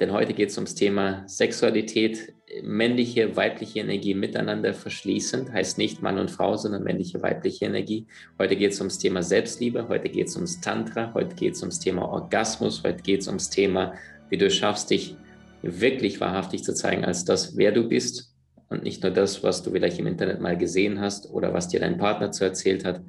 Denn heute geht es ums Thema Sexualität, männliche, weibliche Energie miteinander verschließend, heißt nicht Mann und Frau, sondern männliche, weibliche Energie. Heute geht es ums Thema Selbstliebe, heute geht es ums Tantra, heute geht es ums Thema Orgasmus, heute geht es ums Thema, wie du schaffst, dich wirklich wahrhaftig zu zeigen als das, wer du bist und nicht nur das, was du vielleicht im Internet mal gesehen hast oder was dir dein Partner zu erzählt hat,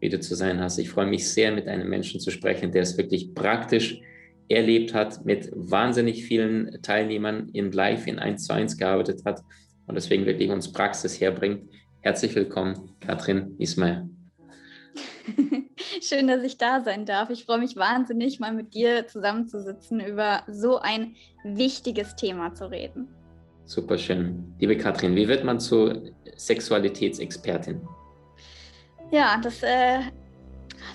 wie du zu sein hast. Ich freue mich sehr, mit einem Menschen zu sprechen, der es wirklich praktisch erlebt hat, mit wahnsinnig vielen Teilnehmern in Live in 1 zu 1 gearbeitet hat und deswegen wirklich uns Praxis herbringt. Herzlich willkommen, Katrin Ismail. Schön, dass ich da sein darf. Ich freue mich wahnsinnig, mal mit dir zusammenzusitzen, über so ein wichtiges Thema zu reden. Super schön. Liebe Katrin, wie wird man zur Sexualitätsexpertin? Ja, das äh,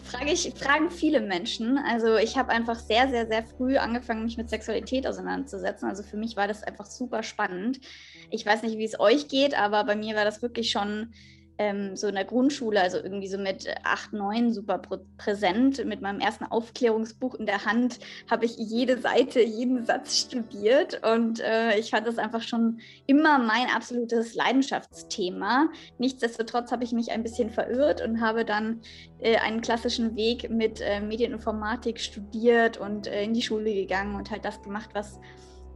frage ich, fragen viele Menschen. Also ich habe einfach sehr, sehr, sehr früh angefangen, mich mit Sexualität auseinanderzusetzen. Also für mich war das einfach super spannend. Ich weiß nicht, wie es euch geht, aber bei mir war das wirklich schon ähm, so in der Grundschule, also irgendwie so mit acht, neun super präsent. Mit meinem ersten Aufklärungsbuch in der Hand habe ich jede Seite, jeden Satz studiert und äh, ich fand das einfach schon immer mein absolutes Leidenschaftsthema. Nichtsdestotrotz habe ich mich ein bisschen verirrt und habe dann äh, einen klassischen Weg mit äh, Medieninformatik studiert und äh, in die Schule gegangen und halt das gemacht, was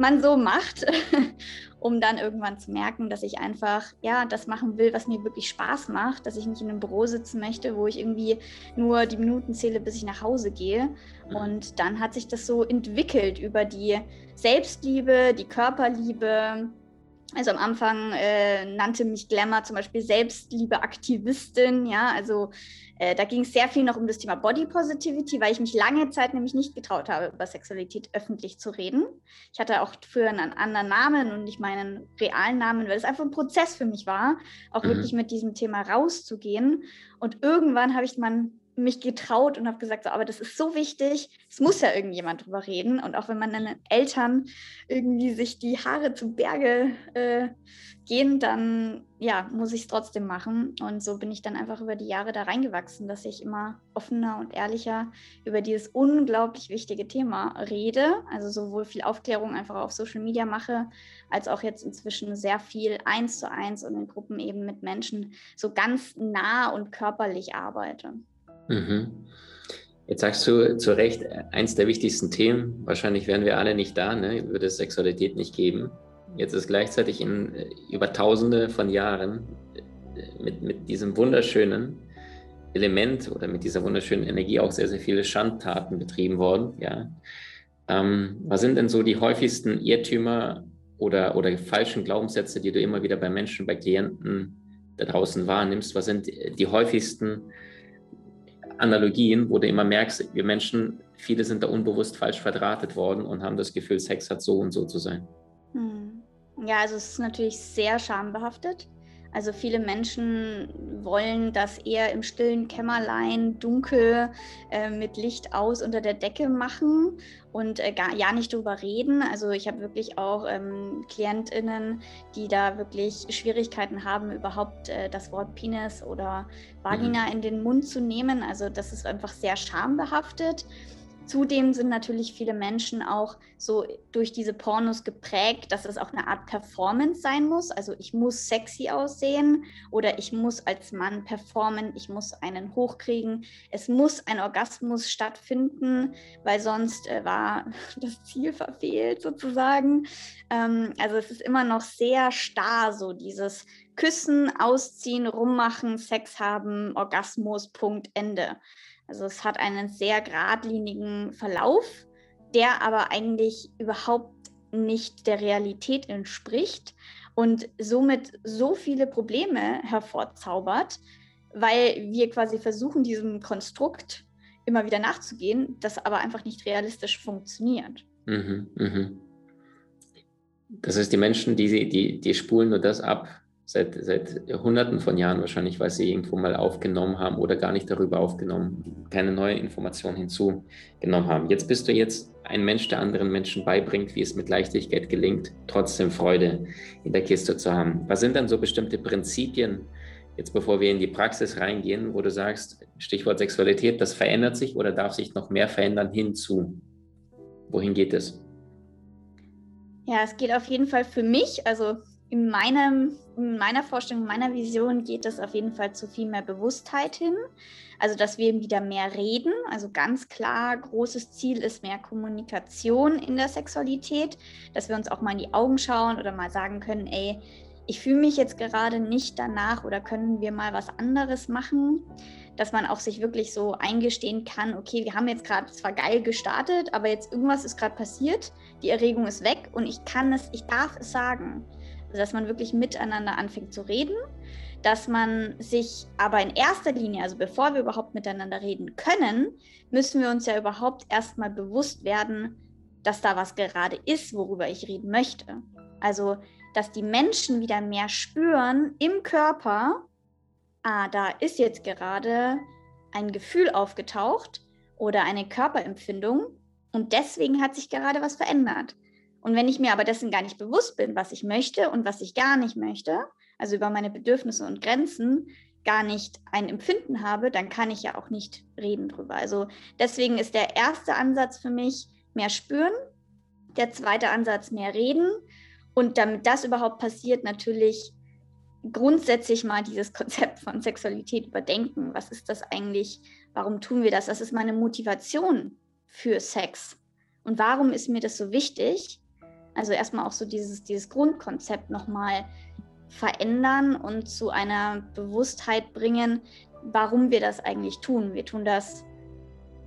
man so macht, um dann irgendwann zu merken, dass ich einfach ja das machen will, was mir wirklich Spaß macht, dass ich nicht in einem Büro sitzen möchte, wo ich irgendwie nur die Minuten zähle, bis ich nach Hause gehe. Mhm. Und dann hat sich das so entwickelt über die Selbstliebe, die Körperliebe, also am Anfang äh, nannte mich Glamour zum Beispiel Selbstliebe-Aktivistin, ja, also äh, da ging es sehr viel noch um das Thema Body Positivity, weil ich mich lange Zeit nämlich nicht getraut habe, über Sexualität öffentlich zu reden. Ich hatte auch früher einen anderen Namen und nicht meinen realen Namen, weil es einfach ein Prozess für mich war, auch mhm. wirklich mit diesem Thema rauszugehen. Und irgendwann habe ich man mich getraut und habe gesagt, so, aber das ist so wichtig, es muss ja irgendjemand drüber reden. Und auch wenn meine Eltern irgendwie sich die Haare zu Berge äh, gehen, dann ja, muss ich es trotzdem machen. Und so bin ich dann einfach über die Jahre da reingewachsen, dass ich immer offener und ehrlicher über dieses unglaublich wichtige Thema rede. Also sowohl viel Aufklärung einfach auf Social Media mache, als auch jetzt inzwischen sehr viel eins zu eins und in Gruppen eben mit Menschen so ganz nah und körperlich arbeite. Mhm. Jetzt sagst du zu Recht, eins der wichtigsten Themen, wahrscheinlich wären wir alle nicht da, ne? würde es Sexualität nicht geben. Jetzt ist gleichzeitig in äh, über tausende von Jahren äh, mit, mit diesem wunderschönen Element oder mit dieser wunderschönen Energie auch sehr, sehr viele Schandtaten betrieben worden. Ja. Ähm, was sind denn so die häufigsten Irrtümer oder, oder falschen Glaubenssätze, die du immer wieder bei Menschen, bei Klienten da draußen wahrnimmst? Was sind die häufigsten Analogien, wo du immer merkst, wir Menschen, viele sind da unbewusst falsch verdrahtet worden und haben das Gefühl, Sex hat so und so zu sein. Hm. Ja, also es ist natürlich sehr schambehaftet. Also viele Menschen wollen das eher im stillen Kämmerlein, dunkel, äh, mit Licht aus unter der Decke machen und äh, gar ja nicht drüber reden. Also ich habe wirklich auch ähm, KlientInnen, die da wirklich Schwierigkeiten haben, überhaupt äh, das Wort Penis oder Vagina mhm. in den Mund zu nehmen. Also das ist einfach sehr schambehaftet. Zudem sind natürlich viele Menschen auch so durch diese Pornos geprägt, dass es auch eine Art Performance sein muss. Also ich muss sexy aussehen oder ich muss als Mann performen, ich muss einen hochkriegen. Es muss ein Orgasmus stattfinden, weil sonst äh, war das Ziel verfehlt sozusagen. Ähm, also es ist immer noch sehr starr, so dieses Küssen, Ausziehen, Rummachen, Sex haben, Orgasmus, Punkt, Ende. Also es hat einen sehr geradlinigen Verlauf, der aber eigentlich überhaupt nicht der Realität entspricht und somit so viele Probleme hervorzaubert, weil wir quasi versuchen, diesem Konstrukt immer wieder nachzugehen, das aber einfach nicht realistisch funktioniert. Mhm, mh. Das heißt, die Menschen, die, die, die spulen nur das ab, seit, seit Hunderten von Jahren wahrscheinlich, weil sie irgendwo mal aufgenommen haben oder gar nicht darüber aufgenommen, keine neue Information hinzugenommen haben. Jetzt bist du jetzt ein Mensch, der anderen Menschen beibringt, wie es mit Leichtigkeit gelingt, trotzdem Freude in der Kiste zu haben. Was sind dann so bestimmte Prinzipien, jetzt bevor wir in die Praxis reingehen, wo du sagst, Stichwort Sexualität, das verändert sich oder darf sich noch mehr verändern hinzu? Wohin geht es? Ja, es geht auf jeden Fall für mich, also in, meinem, in meiner Vorstellung, in meiner Vision geht es auf jeden Fall zu viel mehr Bewusstheit hin. Also, dass wir wieder mehr reden. Also ganz klar, großes Ziel ist mehr Kommunikation in der Sexualität, dass wir uns auch mal in die Augen schauen oder mal sagen können, ey, ich fühle mich jetzt gerade nicht danach oder können wir mal was anderes machen, dass man auch sich wirklich so eingestehen kann, okay, wir haben jetzt gerade zwar geil gestartet, aber jetzt irgendwas ist gerade passiert, die Erregung ist weg und ich kann es, ich darf es sagen. Also, dass man wirklich miteinander anfängt zu reden, dass man sich aber in erster Linie, also bevor wir überhaupt miteinander reden können, müssen wir uns ja überhaupt erstmal bewusst werden, dass da was gerade ist, worüber ich reden möchte. Also, dass die Menschen wieder mehr spüren im Körper, ah, da ist jetzt gerade ein Gefühl aufgetaucht oder eine Körperempfindung und deswegen hat sich gerade was verändert. Und wenn ich mir aber dessen gar nicht bewusst bin, was ich möchte und was ich gar nicht möchte, also über meine Bedürfnisse und Grenzen gar nicht ein Empfinden habe, dann kann ich ja auch nicht reden drüber. Also deswegen ist der erste Ansatz für mich mehr spüren, der zweite Ansatz mehr reden und damit das überhaupt passiert, natürlich grundsätzlich mal dieses Konzept von Sexualität überdenken. Was ist das eigentlich? Warum tun wir das? Was ist meine Motivation für Sex? Und warum ist mir das so wichtig? Also erstmal auch so dieses, dieses Grundkonzept nochmal verändern und zu einer Bewusstheit bringen, warum wir das eigentlich tun. Wir tun das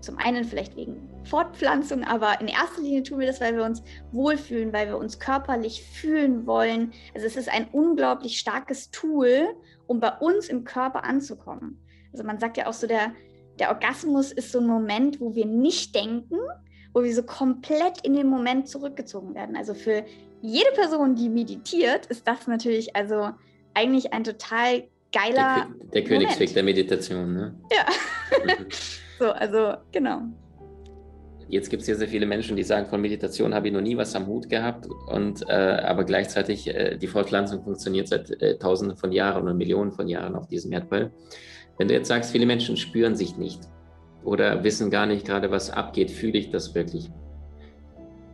zum einen vielleicht wegen Fortpflanzung, aber in erster Linie tun wir das, weil wir uns wohlfühlen, weil wir uns körperlich fühlen wollen. Also es ist ein unglaublich starkes Tool, um bei uns im Körper anzukommen. Also man sagt ja auch so, der, der Orgasmus ist so ein Moment, wo wir nicht denken, wo wir so komplett in den Moment zurückgezogen werden. Also für jede Person, die meditiert, ist das natürlich also eigentlich ein total geiler. Der, der Königsweg der Meditation, ne? Ja. Mhm. so, also genau. Jetzt gibt es ja sehr viele Menschen, die sagen, von Meditation habe ich noch nie was am Hut gehabt, und, äh, aber gleichzeitig äh, die Fortpflanzung funktioniert seit äh, Tausenden von Jahren und Millionen von Jahren auf diesem Erdball. Wenn du jetzt sagst, viele Menschen spüren sich nicht, oder wissen gar nicht gerade, was abgeht. Fühle ich das wirklich?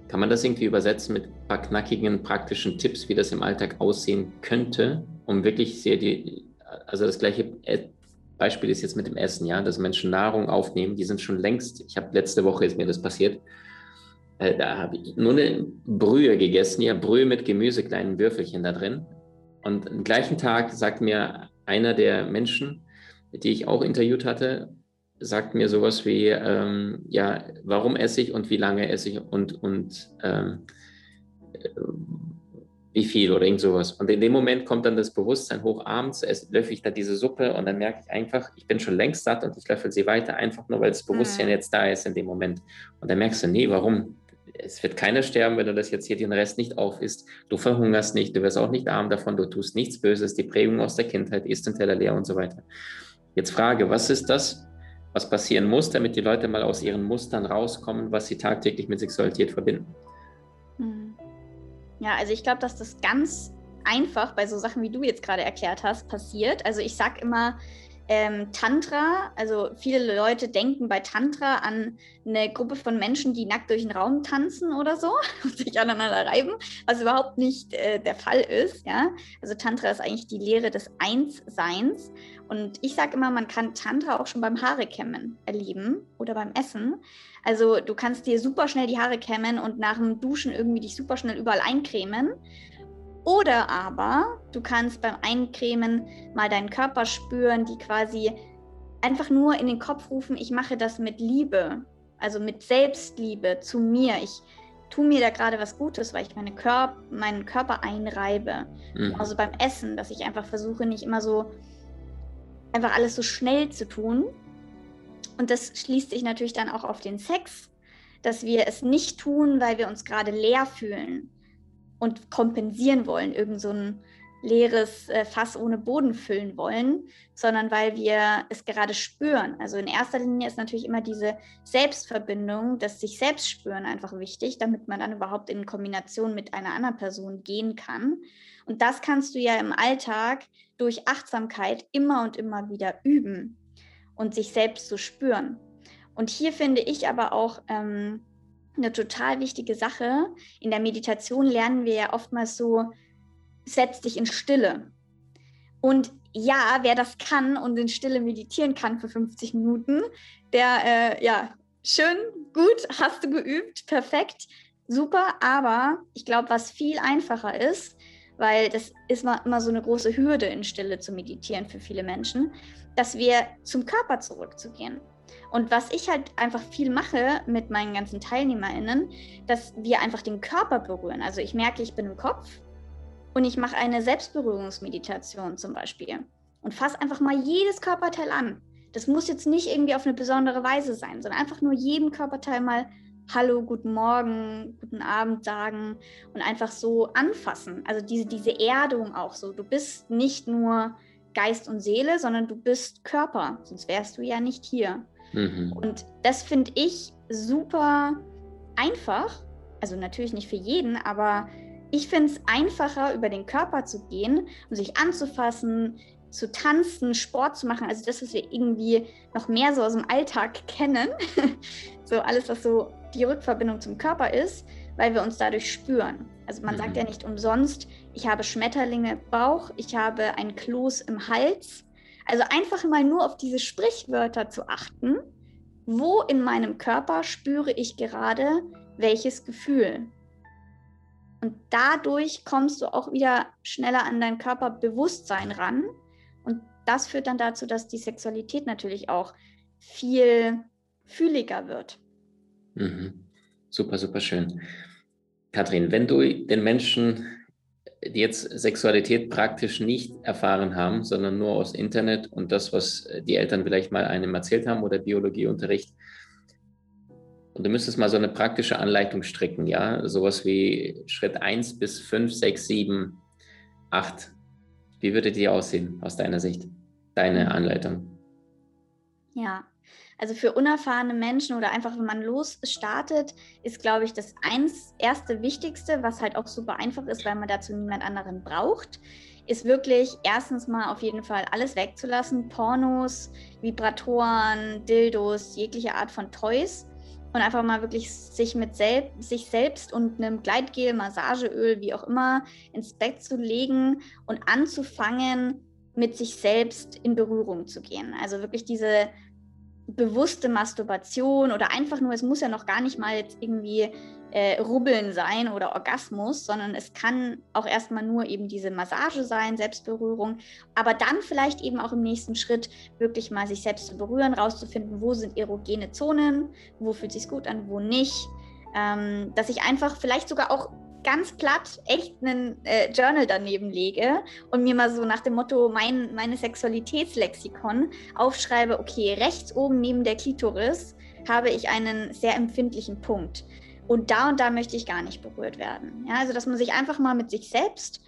Kann man das irgendwie übersetzen mit ein paar knackigen, praktischen Tipps, wie das im Alltag aussehen könnte, um wirklich sehr die, also das gleiche Beispiel ist jetzt mit dem Essen, ja, dass Menschen Nahrung aufnehmen, die sind schon längst, ich habe letzte Woche ist mir das passiert, äh, da habe ich nur eine Brühe gegessen, ja, Brühe mit Gemüse, kleinen Würfelchen da drin. Und am gleichen Tag sagt mir einer der Menschen, die ich auch interviewt hatte, sagt mir sowas wie, ähm, ja, warum esse ich und wie lange esse ich und, und ähm, äh, wie viel oder irgend sowas. Und in dem Moment kommt dann das Bewusstsein hoch abends, löffel ich da diese Suppe und dann merke ich einfach, ich bin schon längst satt und ich löffel sie weiter, einfach nur weil das Bewusstsein mhm. jetzt da ist in dem Moment. Und dann merkst du, nee, warum? Es wird keiner sterben, wenn du das jetzt hier den Rest nicht auf isst. Du verhungerst nicht, du wirst auch nicht arm davon, du tust nichts Böses, die Prägung aus der Kindheit, isst den Teller leer und so weiter. Jetzt Frage, was ist das, was passieren muss, damit die Leute mal aus ihren Mustern rauskommen, was sie tagtäglich mit Sexualität verbinden. Hm. Ja, also ich glaube, dass das ganz einfach bei so Sachen, wie du jetzt gerade erklärt hast, passiert. Also ich sage immer, ähm, Tantra, also viele Leute denken bei Tantra an eine Gruppe von Menschen, die nackt durch den Raum tanzen oder so und sich aneinander reiben, was überhaupt nicht äh, der Fall ist. Ja? Also Tantra ist eigentlich die Lehre des Einsseins. Und ich sage immer, man kann Tantra auch schon beim Haarekämmen erleben oder beim Essen. Also du kannst dir super schnell die Haare kämmen und nach dem Duschen irgendwie dich super schnell überall eincremen. Oder aber du kannst beim Eincremen mal deinen Körper spüren, die quasi einfach nur in den Kopf rufen, ich mache das mit Liebe, also mit Selbstliebe zu mir. Ich tue mir da gerade was Gutes, weil ich meine Körp meinen Körper einreibe. Mhm. Also beim Essen, dass ich einfach versuche, nicht immer so einfach alles so schnell zu tun. Und das schließt sich natürlich dann auch auf den Sex, dass wir es nicht tun, weil wir uns gerade leer fühlen und kompensieren wollen, irgend so ein leeres äh, Fass ohne Boden füllen wollen, sondern weil wir es gerade spüren. Also in erster Linie ist natürlich immer diese Selbstverbindung, das sich selbst spüren einfach wichtig, damit man dann überhaupt in Kombination mit einer anderen Person gehen kann. Und das kannst du ja im Alltag durch Achtsamkeit immer und immer wieder üben und sich selbst zu spüren. Und hier finde ich aber auch ähm, eine total wichtige Sache. In der Meditation lernen wir ja oftmals so, setz dich in Stille. Und ja, wer das kann und in Stille meditieren kann für 50 Minuten, der, äh, ja, schön, gut, hast du geübt, perfekt, super. Aber ich glaube, was viel einfacher ist, weil das ist immer so eine große Hürde, in Stille zu meditieren für viele Menschen, dass wir zum Körper zurückzugehen. Und was ich halt einfach viel mache mit meinen ganzen TeilnehmerInnen, dass wir einfach den Körper berühren. Also ich merke, ich bin im Kopf und ich mache eine Selbstberührungsmeditation zum Beispiel und fasse einfach mal jedes Körperteil an. Das muss jetzt nicht irgendwie auf eine besondere Weise sein, sondern einfach nur jedem Körperteil mal Hallo, guten Morgen, guten Abend sagen und einfach so anfassen. Also diese, diese Erdung auch so. Du bist nicht nur Geist und Seele, sondern du bist Körper, sonst wärst du ja nicht hier. Mhm. Und das finde ich super einfach. Also natürlich nicht für jeden, aber ich finde es einfacher, über den Körper zu gehen und sich anzufassen, zu tanzen, Sport zu machen. Also das, was wir irgendwie noch mehr so aus dem Alltag kennen. so alles, was so die Rückverbindung zum Körper ist, weil wir uns dadurch spüren. Also man mhm. sagt ja nicht umsonst, ich habe Schmetterlinge im Bauch, ich habe ein Kloß im Hals. Also einfach mal nur auf diese Sprichwörter zu achten. Wo in meinem Körper spüre ich gerade welches Gefühl? Und dadurch kommst du auch wieder schneller an dein Körperbewusstsein ran. Und das führt dann dazu, dass die Sexualität natürlich auch viel fühliger wird. Mhm. Super, super schön. Kathrin, wenn du den Menschen, die jetzt Sexualität praktisch nicht erfahren haben, sondern nur aus Internet und das, was die Eltern vielleicht mal einem erzählt haben oder Biologieunterricht, und du müsstest mal so eine praktische Anleitung stricken, ja, sowas wie Schritt 1 bis 5, 6, 7, 8. Wie würde die aussehen aus deiner Sicht, deine Anleitung? Ja, also für unerfahrene Menschen oder einfach, wenn man losstartet, ist, glaube ich, das eins, erste Wichtigste, was halt auch super einfach ist, weil man dazu niemand anderen braucht, ist wirklich erstens mal auf jeden Fall alles wegzulassen. Pornos, Vibratoren, Dildos, jegliche Art von Toys und einfach mal wirklich sich mit sel sich selbst und einem Gleitgel, Massageöl, wie auch immer, ins Bett zu legen und anzufangen, mit sich selbst in Berührung zu gehen. Also wirklich diese bewusste Masturbation oder einfach nur, es muss ja noch gar nicht mal jetzt irgendwie äh, Rubbeln sein oder Orgasmus, sondern es kann auch erstmal nur eben diese Massage sein, Selbstberührung, aber dann vielleicht eben auch im nächsten Schritt wirklich mal sich selbst zu berühren, rauszufinden, wo sind erogene Zonen, wo fühlt sich gut an, wo nicht. Ähm, dass ich einfach vielleicht sogar auch ganz platt echt einen äh, Journal daneben lege und mir mal so nach dem Motto mein meine Sexualitätslexikon aufschreibe, okay, rechts oben neben der Klitoris habe ich einen sehr empfindlichen Punkt. Und da und da möchte ich gar nicht berührt werden. Ja, also dass man sich einfach mal mit sich selbst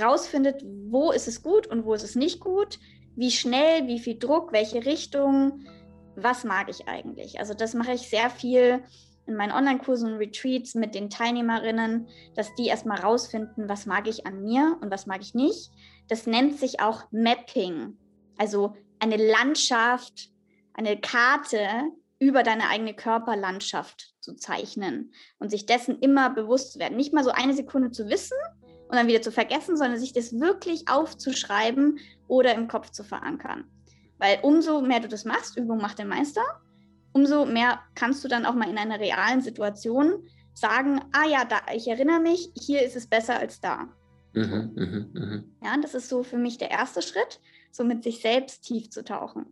rausfindet, wo ist es gut und wo ist es nicht gut, wie schnell, wie viel Druck, welche Richtung, was mag ich eigentlich. Also das mache ich sehr viel in meinen Online-Kursen und Retreats mit den Teilnehmerinnen, dass die erstmal rausfinden, was mag ich an mir und was mag ich nicht. Das nennt sich auch Mapping, also eine Landschaft, eine Karte über deine eigene Körperlandschaft zu zeichnen und sich dessen immer bewusst zu werden. Nicht mal so eine Sekunde zu wissen und dann wieder zu vergessen, sondern sich das wirklich aufzuschreiben oder im Kopf zu verankern. Weil umso mehr du das machst, Übung macht den Meister, umso mehr kannst du dann auch mal in einer realen Situation sagen, ah ja, da, ich erinnere mich, hier ist es besser als da. Mhm, mh, mh. Ja, das ist so für mich der erste Schritt, so mit sich selbst tief zu tauchen.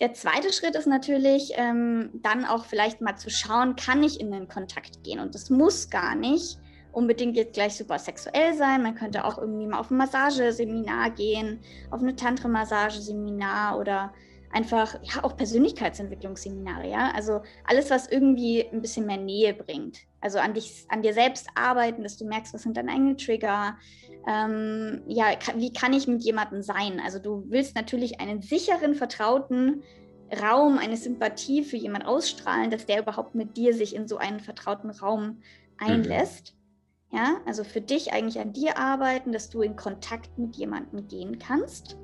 Der zweite Schritt ist natürlich, ähm, dann auch vielleicht mal zu schauen, kann ich in den Kontakt gehen? Und das muss gar nicht unbedingt jetzt gleich super sexuell sein. Man könnte auch irgendwie mal auf ein Massageseminar gehen, auf eine Tantra-Massageseminar oder einfach, ja, auch Persönlichkeitsentwicklungsseminare, ja. Also alles, was irgendwie ein bisschen mehr Nähe bringt. Also an dich, an dir selbst arbeiten, dass du merkst, was sind deine eigenen Trigger. Ähm, ja, wie kann ich mit jemandem sein? Also du willst natürlich einen sicheren, vertrauten Raum, eine Sympathie für jemanden ausstrahlen, dass der überhaupt mit dir sich in so einen vertrauten Raum mhm. einlässt. Mhm. Ja, also für dich eigentlich an dir arbeiten, dass du in Kontakt mit jemandem gehen kannst.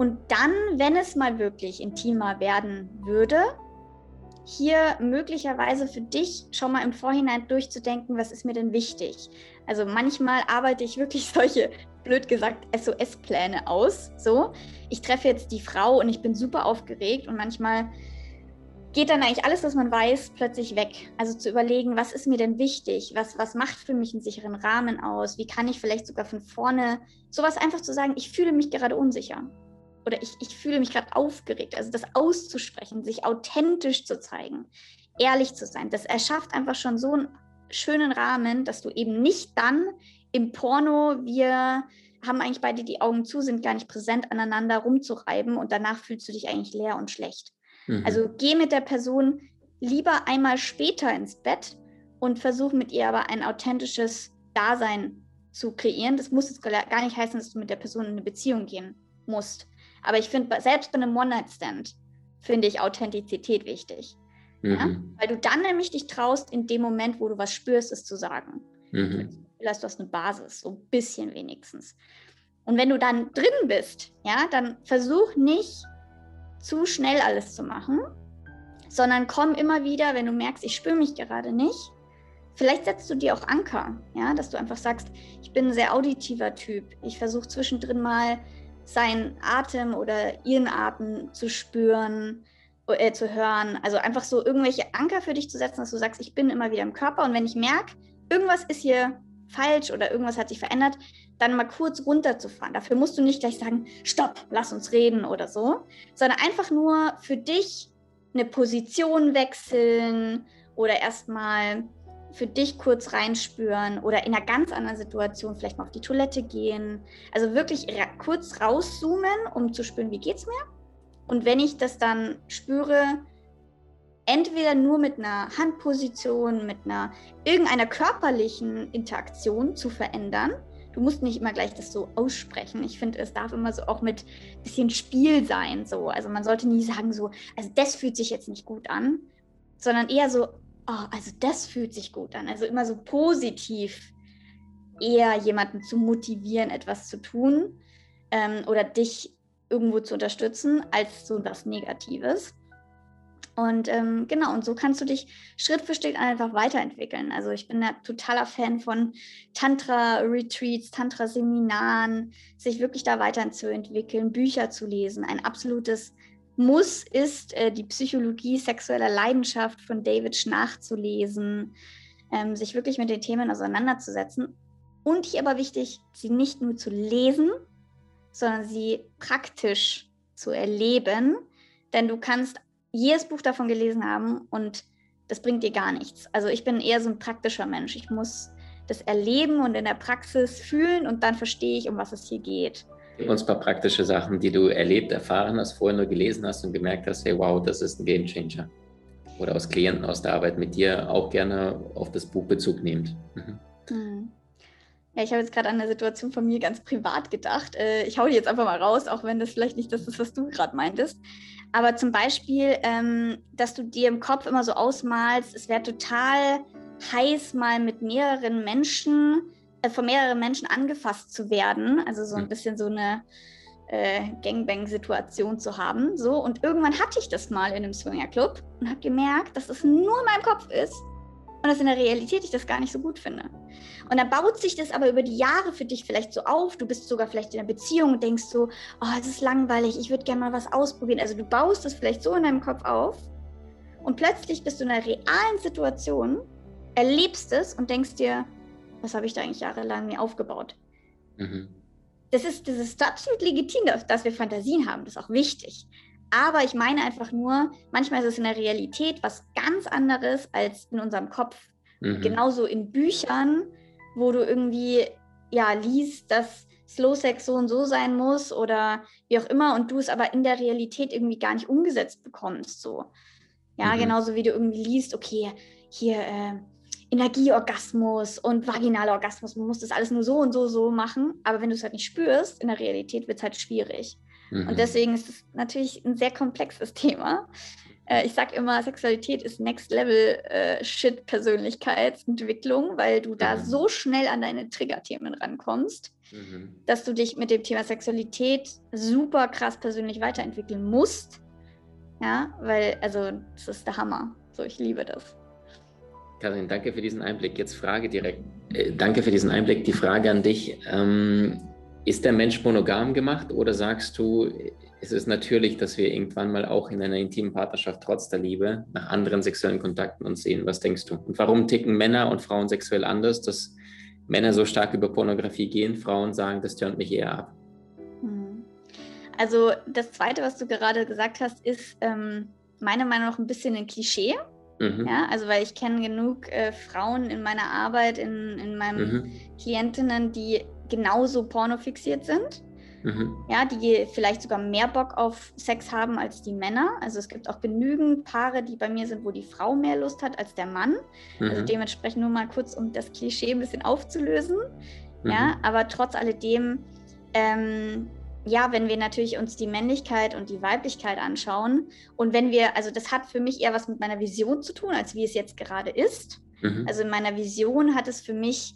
Und dann, wenn es mal wirklich intimer werden würde, hier möglicherweise für dich schon mal im Vorhinein durchzudenken, was ist mir denn wichtig? Also manchmal arbeite ich wirklich solche, blöd gesagt, SOS-Pläne aus. So, ich treffe jetzt die Frau und ich bin super aufgeregt und manchmal geht dann eigentlich alles, was man weiß, plötzlich weg. Also zu überlegen, was ist mir denn wichtig? Was, was macht für mich einen sicheren Rahmen aus? Wie kann ich vielleicht sogar von vorne sowas einfach zu sagen, ich fühle mich gerade unsicher oder ich, ich fühle mich gerade aufgeregt. Also das auszusprechen, sich authentisch zu zeigen, ehrlich zu sein, das erschafft einfach schon so einen schönen Rahmen, dass du eben nicht dann im Porno, wir haben eigentlich beide die Augen zu, sind gar nicht präsent aneinander rumzureiben und danach fühlst du dich eigentlich leer und schlecht. Mhm. Also geh mit der Person lieber einmal später ins Bett und versuch mit ihr aber ein authentisches Dasein zu kreieren. Das muss jetzt gar nicht heißen, dass du mit der Person in eine Beziehung gehen musst. Aber ich finde, selbst bei einem One-Night-Stand finde ich Authentizität wichtig. Mhm. Ja? Weil du dann nämlich dich traust, in dem Moment, wo du was spürst, es zu sagen. Mhm. Vielleicht du hast eine Basis, so ein bisschen wenigstens. Und wenn du dann drin bist, ja, dann versuch nicht zu schnell alles zu machen, sondern komm immer wieder, wenn du merkst, ich spüre mich gerade nicht. Vielleicht setzt du dir auch Anker, ja, dass du einfach sagst, ich bin ein sehr auditiver Typ. Ich versuche zwischendrin mal seinen Atem oder ihren Atem zu spüren, äh, zu hören. Also einfach so irgendwelche Anker für dich zu setzen, dass du sagst, ich bin immer wieder im Körper und wenn ich merke, irgendwas ist hier falsch oder irgendwas hat sich verändert, dann mal kurz runterzufahren. Dafür musst du nicht gleich sagen, stopp, lass uns reden oder so, sondern einfach nur für dich eine Position wechseln oder erstmal für dich kurz reinspüren oder in einer ganz anderen Situation vielleicht mal auf die Toilette gehen. Also wirklich ra kurz rauszoomen, um zu spüren, wie geht's mir. Und wenn ich das dann spüre, entweder nur mit einer Handposition, mit einer irgendeiner körperlichen Interaktion zu verändern. Du musst nicht immer gleich das so aussprechen. Ich finde, es darf immer so auch mit ein bisschen Spiel sein. So. Also man sollte nie sagen so, also das fühlt sich jetzt nicht gut an, sondern eher so, oh, also das fühlt sich gut an. Also immer so positiv eher jemanden zu motivieren, etwas zu tun ähm, oder dich irgendwo zu unterstützen, als so was Negatives. Und ähm, genau, und so kannst du dich Schritt für Schritt einfach weiterentwickeln. Also ich bin ein totaler Fan von Tantra-Retreats, Tantra-Seminaren, sich wirklich da weiterzuentwickeln, Bücher zu lesen, ein absolutes muss, ist äh, die Psychologie sexueller Leidenschaft von David Schnach zu lesen, ähm, sich wirklich mit den Themen auseinanderzusetzen. Und hier aber wichtig, sie nicht nur zu lesen, sondern sie praktisch zu erleben. Denn du kannst jedes Buch davon gelesen haben und das bringt dir gar nichts. Also ich bin eher so ein praktischer Mensch. Ich muss das erleben und in der Praxis fühlen und dann verstehe ich, um was es hier geht. Gib uns ein paar praktische Sachen, die du erlebt, erfahren hast, vorher nur gelesen hast und gemerkt hast, hey, wow, das ist ein Game Changer. Oder aus Klienten aus der Arbeit mit dir auch gerne auf das Buch Bezug nehmend. Mhm. Mhm. Ja, ich habe jetzt gerade an eine Situation von mir ganz privat gedacht. Äh, ich hau die jetzt einfach mal raus, auch wenn das vielleicht nicht das ist, was du gerade meintest. Aber zum Beispiel, ähm, dass du dir im Kopf immer so ausmalst, es wäre total heiß, mal mit mehreren Menschen äh, von mehreren Menschen angefasst zu werden. Also so ein bisschen so eine äh, Gangbang-Situation zu haben. So, und irgendwann hatte ich das mal in einem Swingerclub und habe gemerkt, dass es nur in meinem Kopf ist und dass in der Realität ich das gar nicht so gut finde. Und dann baut sich das aber über die Jahre für dich vielleicht so auf. Du bist sogar vielleicht in einer Beziehung und denkst so, oh, es ist langweilig, ich würde gerne mal was ausprobieren. Also du baust das vielleicht so in deinem Kopf auf und plötzlich bist du in einer realen Situation, erlebst es und denkst dir, was habe ich da eigentlich jahrelang mir aufgebaut? Mhm. Das, ist, das ist absolut legitim, dass wir Fantasien haben, das ist auch wichtig. Aber ich meine einfach nur, manchmal ist es in der Realität was ganz anderes als in unserem Kopf. Mhm. Genauso in Büchern, wo du irgendwie ja liest, dass Slow Sex so und so sein muss oder wie auch immer und du es aber in der Realität irgendwie gar nicht umgesetzt bekommst. So. Ja, mhm. genauso wie du irgendwie liest, okay, hier äh, Energieorgasmus und vaginaler Orgasmus, man muss das alles nur so und so, so machen, aber wenn du es halt nicht spürst, in der Realität wird es halt schwierig. Mhm. Und deswegen ist es natürlich ein sehr komplexes Thema. Äh, ich sage immer, Sexualität ist Next Level äh, Shit Persönlichkeitsentwicklung, weil du da mhm. so schnell an deine Triggerthemen rankommst, mhm. dass du dich mit dem Thema Sexualität super krass persönlich weiterentwickeln musst. Ja, weil, also, das ist der Hammer. So, ich liebe das. Karin, danke für diesen Einblick. Jetzt Frage direkt. Äh, danke für diesen Einblick. Die Frage an dich. Ähm, ist der Mensch monogam gemacht oder sagst du, es ist natürlich, dass wir irgendwann mal auch in einer intimen Partnerschaft trotz der Liebe nach anderen sexuellen Kontakten uns sehen. Was denkst du? Und warum ticken Männer und Frauen sexuell anders, dass Männer so stark über Pornografie gehen, Frauen sagen, das tönt mich eher ab? Hm. Also das Zweite, was du gerade gesagt hast, ist ähm, meiner Meinung nach ein bisschen ein Klischee. Mhm. Ja, also weil ich kenne genug äh, Frauen in meiner Arbeit, in, in meinen mhm. Klientinnen, die genauso pornofixiert sind Mhm. Ja, die vielleicht sogar mehr Bock auf Sex haben als die Männer. Also es gibt auch genügend Paare, die bei mir sind, wo die Frau mehr Lust hat als der Mann. Also mhm. Also dementsprechend nur mal kurz, um das Klischee ein bisschen aufzulösen. Mhm. Ja, aber trotz alledem, ähm, ja, wenn wir natürlich uns die Männlichkeit und die Weiblichkeit anschauen und wenn wir, also das hat für mich eher was mit meiner Vision zu tun, als wie es jetzt gerade ist. Mhm. Also in meiner Vision hat es für mich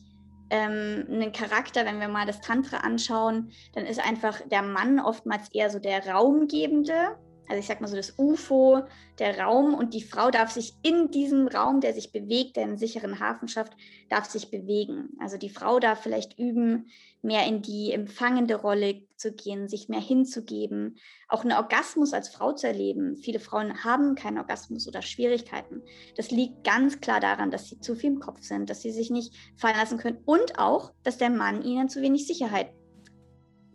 ähm, einen Charakter, wenn wir mal das Tantra anschauen, dann ist einfach der Mann oftmals eher so der Raumgebende, also ich sag mal so das UFO, der Raum und die Frau darf sich in diesem Raum, der sich bewegt, der einen sicheren Hafen schafft, darf sich bewegen. Also die Frau darf vielleicht üben, mehr in die empfangende Rolle zu gehen, sich mehr hinzugeben, auch einen Orgasmus als Frau zu erleben. Viele Frauen haben keinen Orgasmus oder Schwierigkeiten. Das liegt ganz klar daran, dass sie zu viel im Kopf sind, dass sie sich nicht fallen lassen können und auch, dass der Mann ihnen zu wenig Sicherheit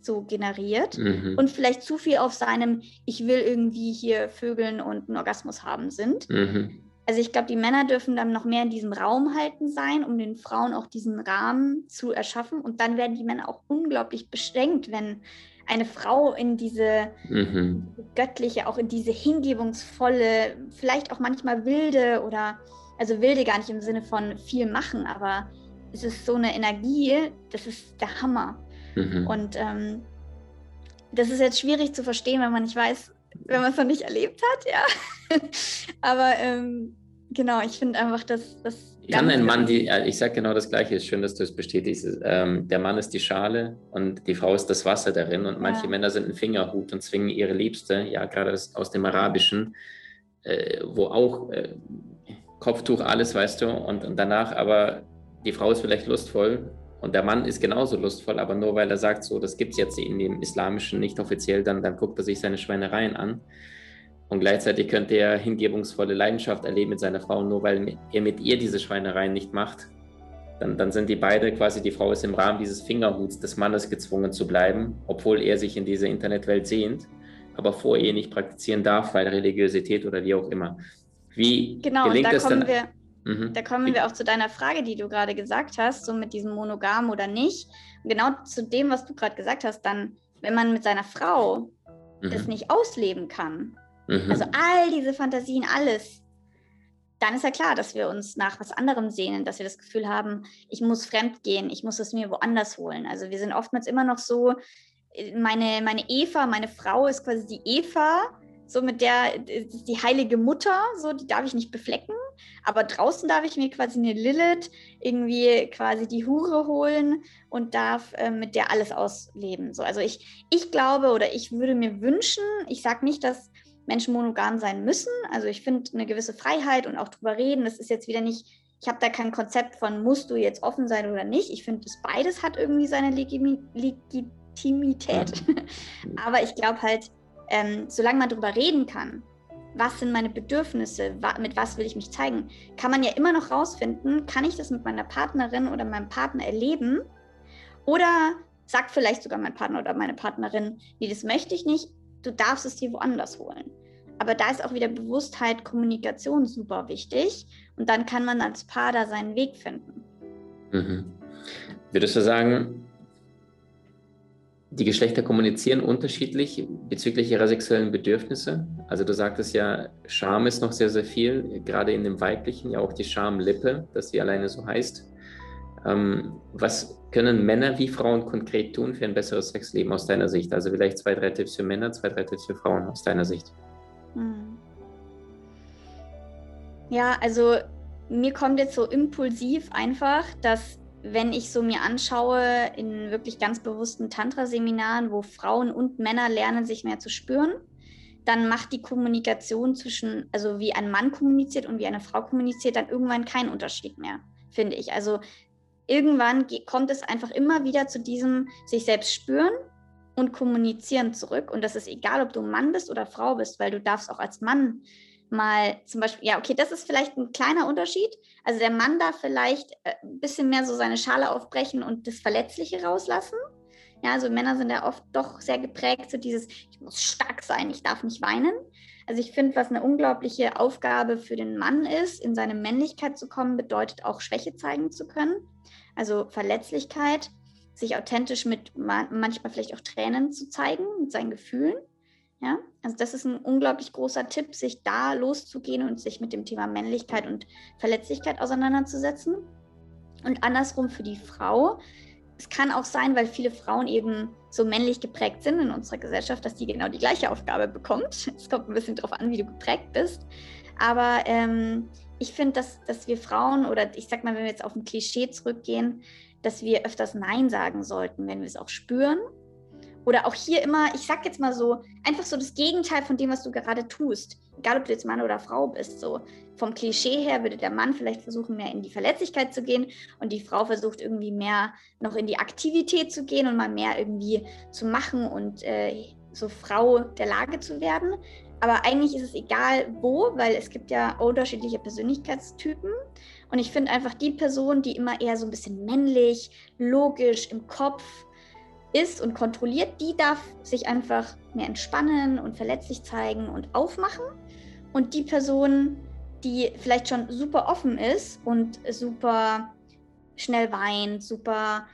so generiert mhm. und vielleicht zu viel auf seinem Ich will irgendwie hier Vögeln und einen Orgasmus haben sind. Mhm. Also ich glaube, die Männer dürfen dann noch mehr in diesem Raum halten sein, um den Frauen auch diesen Rahmen zu erschaffen. Und dann werden die Männer auch unglaublich beschränkt, wenn eine Frau in diese mhm. göttliche, auch in diese hingebungsvolle, vielleicht auch manchmal wilde oder, also wilde gar nicht im Sinne von viel machen, aber es ist so eine Energie, das ist der Hammer. Mhm. Und ähm, das ist jetzt schwierig zu verstehen, wenn man nicht weiß, wenn man es noch nicht erlebt hat, ja. Aber ähm, genau, ich finde einfach, dass das. Kann ein Mann, die, ich sage genau das Gleiche, ist schön, dass du es bestätigst. Ähm, der Mann ist die Schale und die Frau ist das Wasser darin und manche ja. Männer sind ein Fingerhut und zwingen ihre Liebste, ja, gerade aus dem Arabischen, äh, wo auch äh, Kopftuch, alles, weißt du, und, und danach aber die Frau ist vielleicht lustvoll und der Mann ist genauso lustvoll, aber nur weil er sagt, so, das gibt es jetzt in dem Islamischen nicht offiziell, dann, dann guckt er sich seine Schweinereien an. Und gleichzeitig könnte er hingebungsvolle Leidenschaft erleben mit seiner Frau, nur weil er mit ihr diese Schweinereien nicht macht. Dann, dann sind die beide quasi, die Frau ist im Rahmen dieses Fingerhuts des Mannes gezwungen zu bleiben, obwohl er sich in diese Internetwelt sehnt, aber vor ihr nicht praktizieren darf, weil Religiosität oder wie auch immer. Wie genau, gelingt es dann? Wir Mhm. Da kommen wir auch zu deiner Frage, die du gerade gesagt hast, so mit diesem Monogam oder nicht. Und genau zu dem, was du gerade gesagt hast, dann, wenn man mit seiner Frau mhm. das nicht ausleben kann, mhm. also all diese Fantasien, alles, dann ist ja klar, dass wir uns nach was anderem sehnen, dass wir das Gefühl haben, ich muss fremd gehen, ich muss es mir woanders holen. Also wir sind oftmals immer noch so, äh, meine, meine Eva, meine Frau ist quasi die Eva, so mit der, die heilige Mutter, so, die darf ich nicht beflecken. Aber draußen darf ich mir quasi eine Lilith, irgendwie quasi die Hure holen und darf äh, mit der alles ausleben. So, also ich, ich glaube oder ich würde mir wünschen, ich sage nicht, dass Menschen monogam sein müssen. Also ich finde eine gewisse Freiheit und auch drüber reden, das ist jetzt wieder nicht, ich habe da kein Konzept von, musst du jetzt offen sein oder nicht. Ich finde, das beides hat irgendwie seine Legitimität. Aber ich glaube halt, ähm, solange man darüber reden kann, was sind meine Bedürfnisse, mit was will ich mich zeigen, kann man ja immer noch rausfinden, kann ich das mit meiner Partnerin oder meinem Partner erleben? Oder sagt vielleicht sogar mein Partner oder meine Partnerin, nee, das möchte ich nicht, du darfst es dir woanders holen. Aber da ist auch wieder Bewusstheit, Kommunikation super wichtig. Und dann kann man als Paar da seinen Weg finden. Mhm. Würdest du sagen, die Geschlechter kommunizieren unterschiedlich bezüglich ihrer sexuellen Bedürfnisse. Also du sagtest ja, Scham ist noch sehr, sehr viel, gerade in dem Weiblichen, ja auch die Schamlippe, dass sie alleine so heißt. Ähm, was können Männer wie Frauen konkret tun für ein besseres Sexleben aus deiner Sicht? Also vielleicht zwei, drei Tipps für Männer, zwei, drei Tipps für Frauen aus deiner Sicht. Hm. Ja, also mir kommt jetzt so impulsiv einfach, dass wenn ich so mir anschaue in wirklich ganz bewussten Tantra-Seminaren, wo Frauen und Männer lernen, sich mehr zu spüren, dann macht die Kommunikation zwischen, also wie ein Mann kommuniziert und wie eine Frau kommuniziert, dann irgendwann keinen Unterschied mehr, finde ich. Also irgendwann kommt es einfach immer wieder zu diesem sich selbst spüren und kommunizieren zurück. Und das ist egal, ob du Mann bist oder Frau bist, weil du darfst auch als Mann mal zum Beispiel, ja, okay, das ist vielleicht ein kleiner Unterschied. Also der Mann darf vielleicht äh, ein bisschen mehr so seine Schale aufbrechen und das Verletzliche rauslassen. Ja, also Männer sind ja oft doch sehr geprägt, so dieses, ich muss stark sein, ich darf nicht weinen. Also ich finde, was eine unglaubliche Aufgabe für den Mann ist, in seine Männlichkeit zu kommen, bedeutet auch Schwäche zeigen zu können. Also Verletzlichkeit, sich authentisch mit manchmal vielleicht auch Tränen zu zeigen, mit seinen Gefühlen. Ja, also das ist ein unglaublich großer Tipp, sich da loszugehen und sich mit dem Thema Männlichkeit und Verletzlichkeit auseinanderzusetzen. Und andersrum für die Frau. Es kann auch sein, weil viele Frauen eben so männlich geprägt sind in unserer Gesellschaft, dass die genau die gleiche Aufgabe bekommt. Es kommt ein bisschen darauf an, wie du geprägt bist. Aber ähm, ich finde, dass, dass wir Frauen oder ich sag mal, wenn wir jetzt auf ein Klischee zurückgehen, dass wir öfters Nein sagen sollten, wenn wir es auch spüren oder auch hier immer, ich sag jetzt mal so, einfach so das Gegenteil von dem, was du gerade tust. Egal, ob du jetzt Mann oder Frau bist. So vom Klischee her würde der Mann vielleicht versuchen, mehr in die Verletzlichkeit zu gehen und die Frau versucht irgendwie mehr noch in die Aktivität zu gehen und mal mehr irgendwie zu machen und äh, so Frau der Lage zu werden. Aber eigentlich ist es egal wo, weil es gibt ja unterschiedliche Persönlichkeitstypen. Und ich finde einfach die Person, die immer eher so ein bisschen männlich, logisch im Kopf, ist und kontrolliert, die darf sich einfach mehr entspannen und verletzlich zeigen und aufmachen. Und die Person, die vielleicht schon super offen ist und super schnell weint, super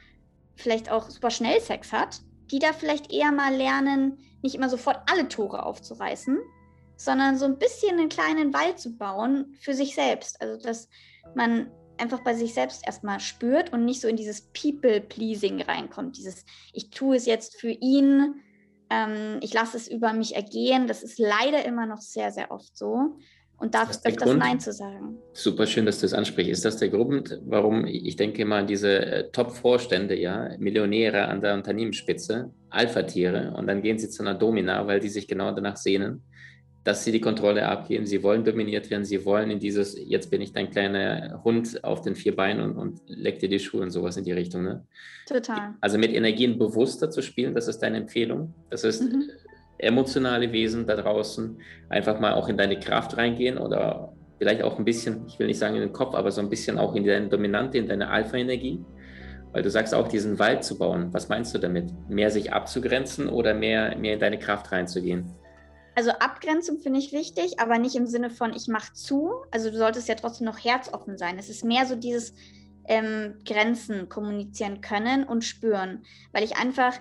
vielleicht auch super schnell Sex hat, die darf vielleicht eher mal lernen, nicht immer sofort alle Tore aufzureißen, sondern so ein bisschen einen kleinen Wald zu bauen für sich selbst. Also dass man einfach bei sich selbst erstmal spürt und nicht so in dieses People-Pleasing reinkommt. Dieses, ich tue es jetzt für ihn, ähm, ich lasse es über mich ergehen. Das ist leider immer noch sehr, sehr oft so. Und darf öfters Grund? Nein zu sagen. Super schön, dass du das ansprichst. Ist das der Grund, warum ich denke mal an diese äh, Top-Vorstände, ja, Millionäre an der Unternehmensspitze, Alpha-Tiere, und dann gehen sie zu einer Domina, weil die sich genau danach sehnen dass sie die Kontrolle abgeben. Sie wollen dominiert werden. Sie wollen in dieses, jetzt bin ich dein kleiner Hund auf den vier Beinen und, und leck dir die Schuhe und sowas in die Richtung. Ne? Total. Also mit Energien bewusster zu spielen, das ist deine Empfehlung. Das ist mhm. emotionale Wesen da draußen. Einfach mal auch in deine Kraft reingehen oder vielleicht auch ein bisschen, ich will nicht sagen in den Kopf, aber so ein bisschen auch in deine Dominante, in deine Alpha-Energie. Weil du sagst auch, diesen Wald zu bauen. Was meinst du damit? Mehr sich abzugrenzen oder mehr, mehr in deine Kraft reinzugehen? Also Abgrenzung finde ich wichtig, aber nicht im Sinne von ich mache zu. Also du solltest ja trotzdem noch herzoffen sein. Es ist mehr so dieses ähm, Grenzen kommunizieren können und spüren, weil ich einfach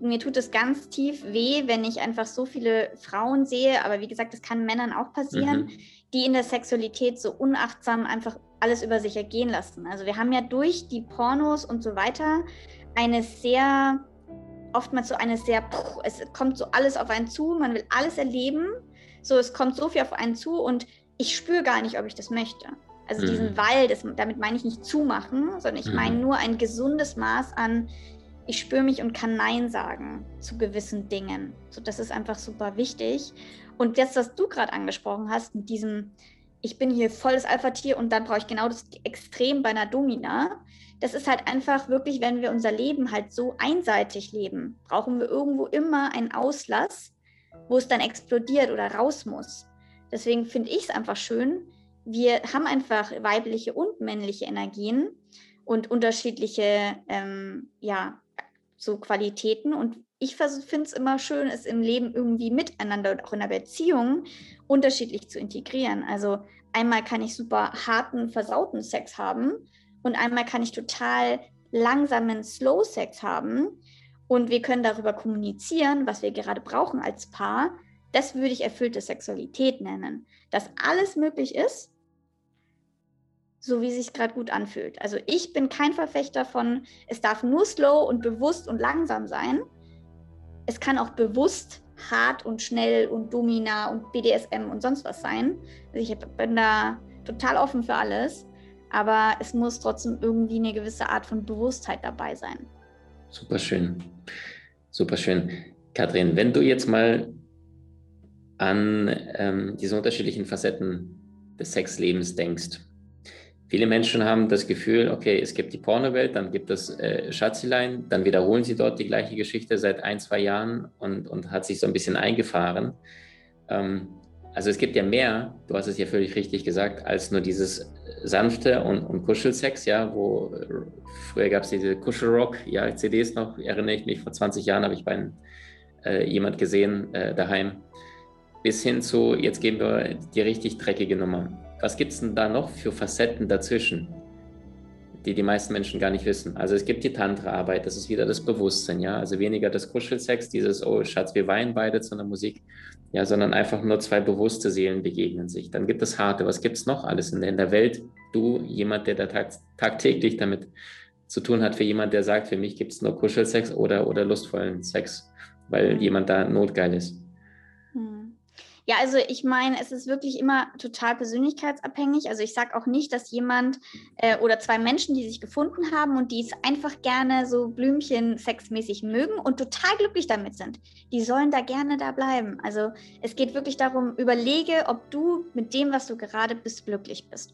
mir tut es ganz tief weh, wenn ich einfach so viele Frauen sehe, aber wie gesagt, das kann Männern auch passieren, mhm. die in der Sexualität so unachtsam einfach alles über sich ergehen lassen. Also wir haben ja durch die Pornos und so weiter eine sehr oftmals so eine sehr, es kommt so alles auf einen zu, man will alles erleben, so es kommt so viel auf einen zu und ich spüre gar nicht, ob ich das möchte. Also mhm. diesen Wald, das, damit meine ich nicht zumachen, sondern ich mhm. meine nur ein gesundes Maß an, ich spüre mich und kann Nein sagen zu gewissen Dingen. So, das ist einfach super wichtig. Und das, was du gerade angesprochen hast, mit diesem, ich bin hier volles Alpha-Tier und dann brauche ich genau das Extrem bei einer Domina das ist halt einfach wirklich, wenn wir unser Leben halt so einseitig leben, brauchen wir irgendwo immer einen Auslass, wo es dann explodiert oder raus muss. Deswegen finde ich es einfach schön. Wir haben einfach weibliche und männliche Energien und unterschiedliche, ähm, ja, so Qualitäten. Und ich finde es immer schön, es im Leben irgendwie miteinander und auch in der Beziehung unterschiedlich zu integrieren. Also einmal kann ich super harten, versauten Sex haben und einmal kann ich total langsamen Slow Sex haben. und wir können darüber kommunizieren, was wir gerade brauchen als Paar, das würde ich erfüllte Sexualität nennen. Dass alles möglich ist, so wie es sich gerade gut anfühlt. Also ich bin kein Verfechter von, es darf nur slow und bewusst und langsam sein. Es kann auch bewusst hart und schnell und Domina und BDSM und sonst was sein. Also ich bin da total offen für alles, aber es muss trotzdem irgendwie eine gewisse Art von Bewusstheit dabei sein. Super schön. Super schön. Kathrin, wenn du jetzt mal an ähm, diese unterschiedlichen Facetten des Sexlebens denkst, Viele Menschen haben das Gefühl, okay, es gibt die Pornowelt, dann gibt es äh, Schatzilein, dann wiederholen sie dort die gleiche Geschichte seit ein, zwei Jahren und, und hat sich so ein bisschen eingefahren. Ähm, also es gibt ja mehr, du hast es ja völlig richtig gesagt, als nur dieses sanfte und, und Kuschelsex, ja, wo früher gab es diese Kuschelrock, ja, CDs noch, erinnere ich mich, vor 20 Jahren habe ich bei äh, jemand gesehen äh, daheim, bis hin zu, jetzt geben wir die richtig dreckige Nummer was gibt es denn da noch für Facetten dazwischen, die die meisten Menschen gar nicht wissen? Also es gibt die Tantra-Arbeit, das ist wieder das Bewusstsein, ja, also weniger das Kuschelsex, dieses, oh Schatz, wir weinen beide zu einer Musik, ja, sondern einfach nur zwei bewusste Seelen begegnen sich. Dann gibt es Harte, was gibt es noch alles in der, Welt? Du, jemand, der da tag, tagtäglich damit zu tun hat, für jemand, der sagt, für mich gibt es nur Kuschelsex oder, oder lustvollen Sex, weil jemand da notgeil ist. Ja, also ich meine, es ist wirklich immer total persönlichkeitsabhängig. Also ich sage auch nicht, dass jemand äh, oder zwei Menschen, die sich gefunden haben und die es einfach gerne so Blümchen sexmäßig mögen und total glücklich damit sind, die sollen da gerne da bleiben. Also es geht wirklich darum, überlege, ob du mit dem, was du gerade bist, glücklich bist.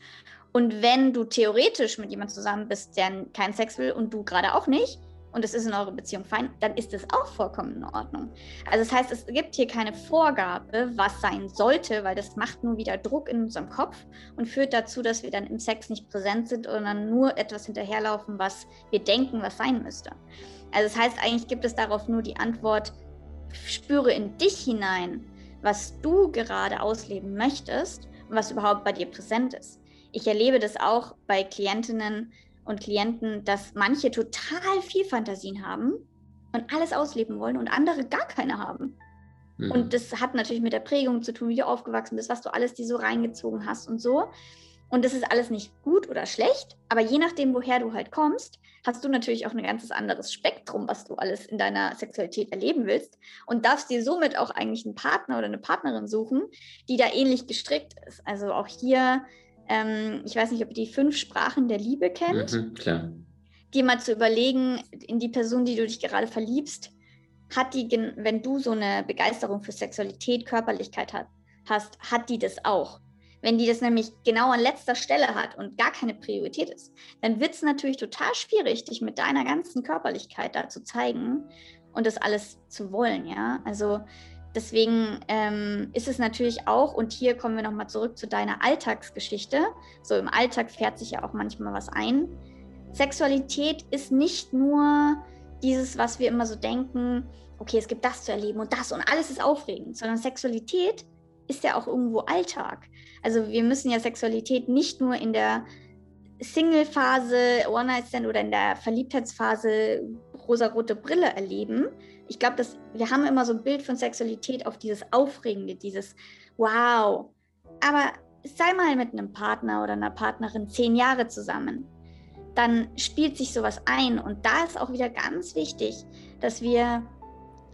Und wenn du theoretisch mit jemandem zusammen bist, der keinen Sex will und du gerade auch nicht, und es ist in eurer Beziehung fein, dann ist es auch vollkommen in Ordnung. Also das heißt, es gibt hier keine Vorgabe, was sein sollte, weil das macht nur wieder Druck in unserem Kopf und führt dazu, dass wir dann im Sex nicht präsent sind, sondern nur etwas hinterherlaufen, was wir denken, was sein müsste. Also das heißt, eigentlich gibt es darauf nur die Antwort, spüre in dich hinein, was du gerade ausleben möchtest und was überhaupt bei dir präsent ist. Ich erlebe das auch bei Klientinnen, und Klienten, dass manche total viel Fantasien haben und alles ausleben wollen und andere gar keine haben. Mhm. Und das hat natürlich mit der Prägung zu tun, wie du aufgewachsen bist, was du alles dir so reingezogen hast und so. Und das ist alles nicht gut oder schlecht, aber je nachdem, woher du halt kommst, hast du natürlich auch ein ganzes anderes Spektrum, was du alles in deiner Sexualität erleben willst und darfst dir somit auch eigentlich einen Partner oder eine Partnerin suchen, die da ähnlich gestrickt ist. Also auch hier ähm, ich weiß nicht, ob ihr die fünf Sprachen der Liebe kennt. Mhm, klar. Dir mal zu überlegen, in die Person, die du dich gerade verliebst, hat die, wenn du so eine Begeisterung für Sexualität, Körperlichkeit hat, hast, hat die das auch. Wenn die das nämlich genau an letzter Stelle hat und gar keine Priorität ist, dann wird es natürlich total schwierig, dich mit deiner ganzen Körperlichkeit da zu zeigen und das alles zu wollen, ja. Also Deswegen ähm, ist es natürlich auch, und hier kommen wir nochmal zurück zu deiner Alltagsgeschichte. So im Alltag fährt sich ja auch manchmal was ein. Sexualität ist nicht nur dieses, was wir immer so denken, okay, es gibt das zu erleben und das und alles ist aufregend, sondern Sexualität ist ja auch irgendwo Alltag. Also wir müssen ja Sexualität nicht nur in der Single-Phase, One-Night-Stand oder in der Verliebtheitsphase rosarote Brille erleben, ich glaube, dass wir haben immer so ein Bild von Sexualität auf dieses Aufregende, dieses Wow. Aber sei mal mit einem Partner oder einer Partnerin zehn Jahre zusammen. Dann spielt sich sowas ein. Und da ist auch wieder ganz wichtig, dass wir,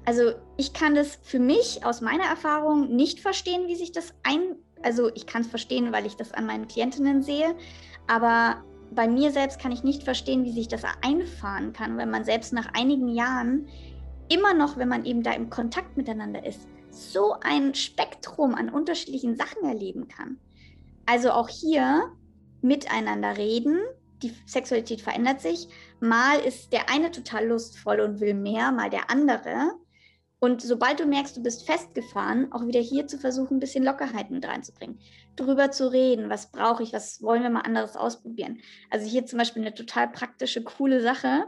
also ich kann das für mich aus meiner Erfahrung nicht verstehen, wie sich das ein, also ich kann es verstehen, weil ich das an meinen Klientinnen sehe, aber bei mir selbst kann ich nicht verstehen, wie sich das einfahren kann, wenn man selbst nach einigen Jahren immer noch, wenn man eben da im Kontakt miteinander ist, so ein Spektrum an unterschiedlichen Sachen erleben kann. Also auch hier miteinander reden. Die Sexualität verändert sich. Mal ist der eine total lustvoll und will mehr, mal der andere. Und sobald du merkst, du bist festgefahren, auch wieder hier zu versuchen, ein bisschen Lockerheit mit reinzubringen. Drüber zu reden, was brauche ich, was wollen wir mal anderes ausprobieren. Also hier zum Beispiel eine total praktische, coole Sache.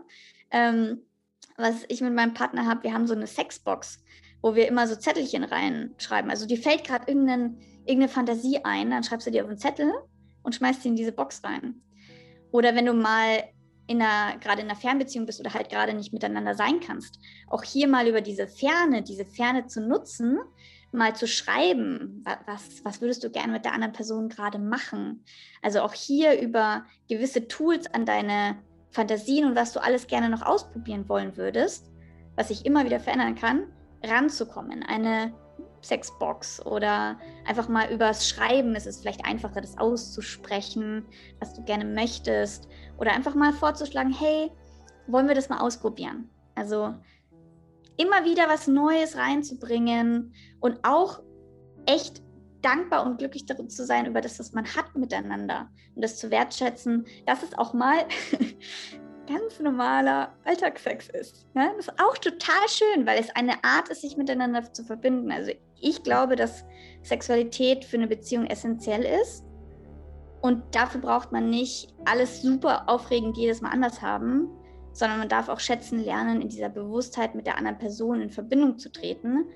Ähm, was ich mit meinem Partner habe, wir haben so eine Sexbox, wo wir immer so Zettelchen reinschreiben. Also dir fällt gerade irgendeine Fantasie ein, dann schreibst du dir auf einen Zettel und schmeißt sie in diese Box rein. Oder wenn du mal gerade in einer Fernbeziehung bist oder halt gerade nicht miteinander sein kannst, auch hier mal über diese Ferne, diese Ferne zu nutzen, mal zu schreiben, was, was würdest du gerne mit der anderen Person gerade machen? Also auch hier über gewisse Tools an deine Fantasien und was du alles gerne noch ausprobieren wollen würdest, was sich immer wieder verändern kann, ranzukommen. Eine Sexbox oder einfach mal übers Schreiben ist es vielleicht einfacher, das auszusprechen, was du gerne möchtest. Oder einfach mal vorzuschlagen, hey, wollen wir das mal ausprobieren? Also immer wieder was Neues reinzubringen und auch echt dankbar und glücklich darin zu sein über das, was man hat miteinander und das zu wertschätzen, dass es auch mal ganz normaler Alltagssex ist. Ja? Das ist auch total schön, weil es eine Art ist, sich miteinander zu verbinden. Also ich glaube, dass Sexualität für eine Beziehung essentiell ist. Und dafür braucht man nicht alles super aufregend jedes Mal anders haben, sondern man darf auch schätzen lernen, in dieser Bewusstheit mit der anderen Person in Verbindung zu treten.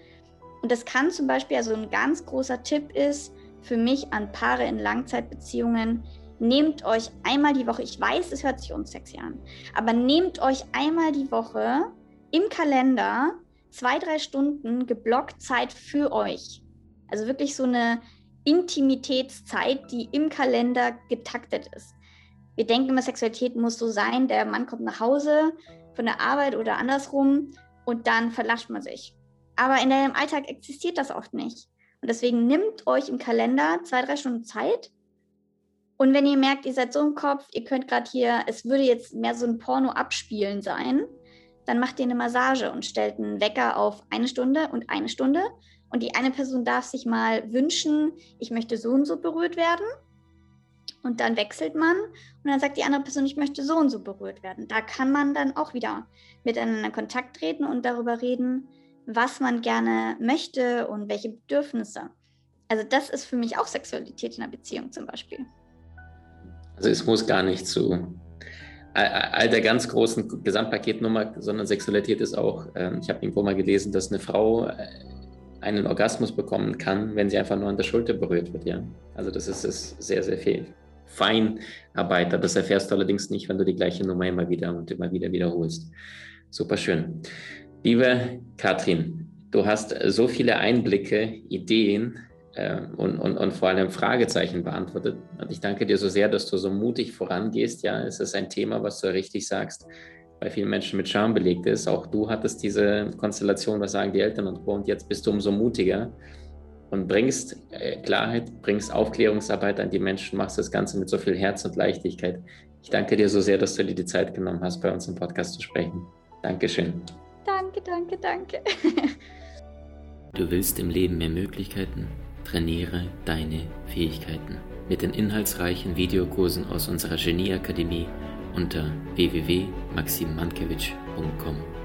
Und das kann zum Beispiel, also ein ganz großer Tipp ist für mich an Paare in Langzeitbeziehungen, nehmt euch einmal die Woche, ich weiß, es hört sich unsexy an, aber nehmt euch einmal die Woche im Kalender zwei, drei Stunden geblockt Zeit für euch. Also wirklich so eine Intimitätszeit, die im Kalender getaktet ist. Wir denken immer, Sexualität muss so sein, der Mann kommt nach Hause von der Arbeit oder andersrum und dann verlascht man sich. Aber in deinem Alltag existiert das oft nicht. Und deswegen nimmt euch im Kalender zwei, drei Stunden Zeit und wenn ihr merkt, ihr seid so im Kopf, ihr könnt gerade hier, es würde jetzt mehr so ein Porno abspielen sein, dann macht ihr eine Massage und stellt einen Wecker auf eine Stunde und eine Stunde. Und die eine Person darf sich mal wünschen, ich möchte so und so berührt werden. Und dann wechselt man und dann sagt die andere Person, ich möchte so und so berührt werden. Da kann man dann auch wieder miteinander in Kontakt treten und darüber reden, was man gerne möchte und welche Bedürfnisse. Also das ist für mich auch Sexualität in einer Beziehung zum Beispiel. Also es muss gar nicht zu all der ganz großen Gesamtpaketnummer, sondern Sexualität ist auch, ähm, ich habe irgendwo mal gelesen, dass eine Frau äh, einen Orgasmus bekommen kann, wenn sie einfach nur an der Schulter berührt wird, ja. Also das ist, ist sehr, sehr viel. Feinarbeiter, das erfährst du allerdings nicht, wenn du die gleiche Nummer immer wieder und immer wieder wiederholst. Super schön. Liebe Katrin, du hast so viele Einblicke, Ideen, äh, und, und, und vor allem Fragezeichen beantwortet. Und ich danke dir so sehr, dass du so mutig vorangehst. Ja, es ist ein Thema, was du richtig sagst, bei vielen Menschen mit Scham belegt ist. Auch du hattest diese Konstellation, was sagen die Eltern und Co. Und jetzt bist du umso mutiger und bringst äh, Klarheit, bringst Aufklärungsarbeit an die Menschen, machst das Ganze mit so viel Herz und Leichtigkeit. Ich danke dir so sehr, dass du dir die Zeit genommen hast, bei uns im Podcast zu sprechen. Dankeschön. Danke, danke, danke. du willst im Leben mehr Möglichkeiten? Trainiere deine Fähigkeiten mit den inhaltsreichen Videokursen aus unserer Genieakademie unter www.maximmankiewicz.com.